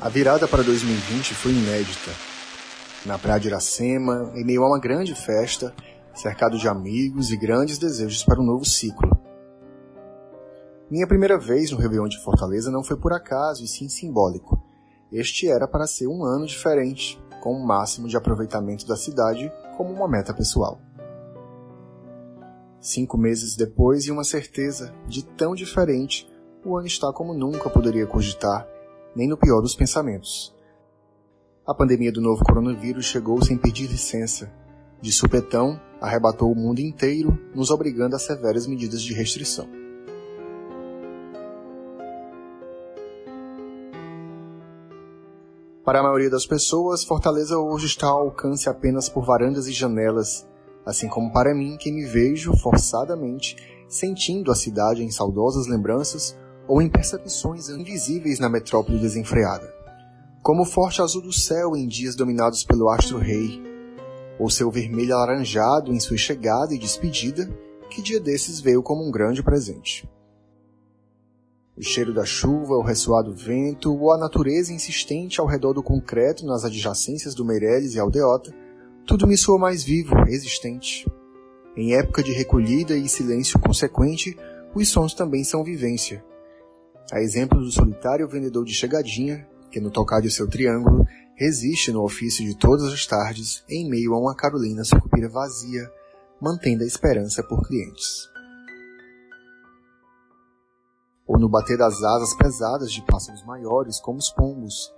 A virada para 2020 foi inédita. Na Praia de Iracema, em meio a uma grande festa, cercado de amigos e grandes desejos para um novo ciclo. Minha primeira vez no Réveillon de Fortaleza não foi por acaso, e sim simbólico. Este era para ser um ano diferente, com o um máximo de aproveitamento da cidade como uma meta pessoal. Cinco meses depois, e uma certeza de tão diferente, o ano está como nunca poderia cogitar nem no pior dos pensamentos. A pandemia do novo coronavírus chegou sem pedir licença. De supetão, arrebatou o mundo inteiro, nos obrigando a severas medidas de restrição. Para a maioria das pessoas, Fortaleza hoje está ao alcance apenas por varandas e janelas, assim como para mim, que me vejo forçadamente sentindo a cidade em saudosas lembranças ou em percepções invisíveis na metrópole desenfreada, como o forte azul do céu em dias dominados pelo astro-rei, ou seu vermelho alaranjado em sua chegada e despedida, que dia desses veio como um grande presente. O cheiro da chuva, o ressoado vento, ou a natureza insistente ao redor do concreto nas adjacências do Meireles e Aldeota, tudo me soa mais vivo, existente. Em época de recolhida e silêncio consequente, os sons também são vivência, a exemplo do solitário vendedor de chegadinha, que no tocar de seu triângulo resiste no ofício de todas as tardes em meio a uma Carolina sucupira vazia, mantendo a esperança por clientes. Ou no bater das asas pesadas de pássaros maiores, como os pombos,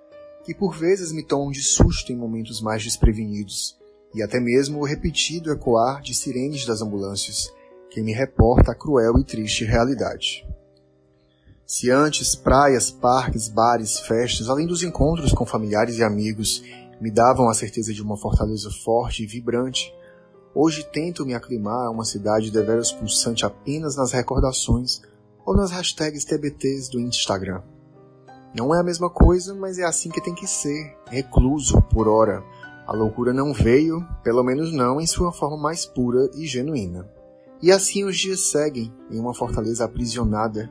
que por vezes me tomam de susto em momentos mais desprevenidos, e até mesmo o repetido ecoar de sirenes das ambulâncias, que me reporta a cruel e triste realidade. Se antes praias, parques, bares, festas, além dos encontros com familiares e amigos, me davam a certeza de uma fortaleza forte e vibrante, hoje tento me aclimar a uma cidade deveras pulsante apenas nas recordações ou nas hashtags TBTs do Instagram. Não é a mesma coisa, mas é assim que tem que ser, recluso por hora. A loucura não veio, pelo menos não em sua forma mais pura e genuína. E assim os dias seguem em uma fortaleza aprisionada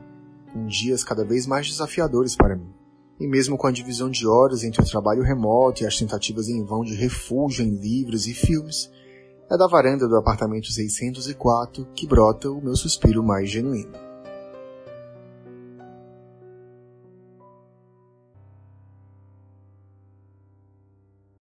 em dias cada vez mais desafiadores para mim. E mesmo com a divisão de horas entre o trabalho remoto e as tentativas em vão de refúgio em livros e filmes, é da varanda do apartamento 604 que brota o meu suspiro mais genuíno.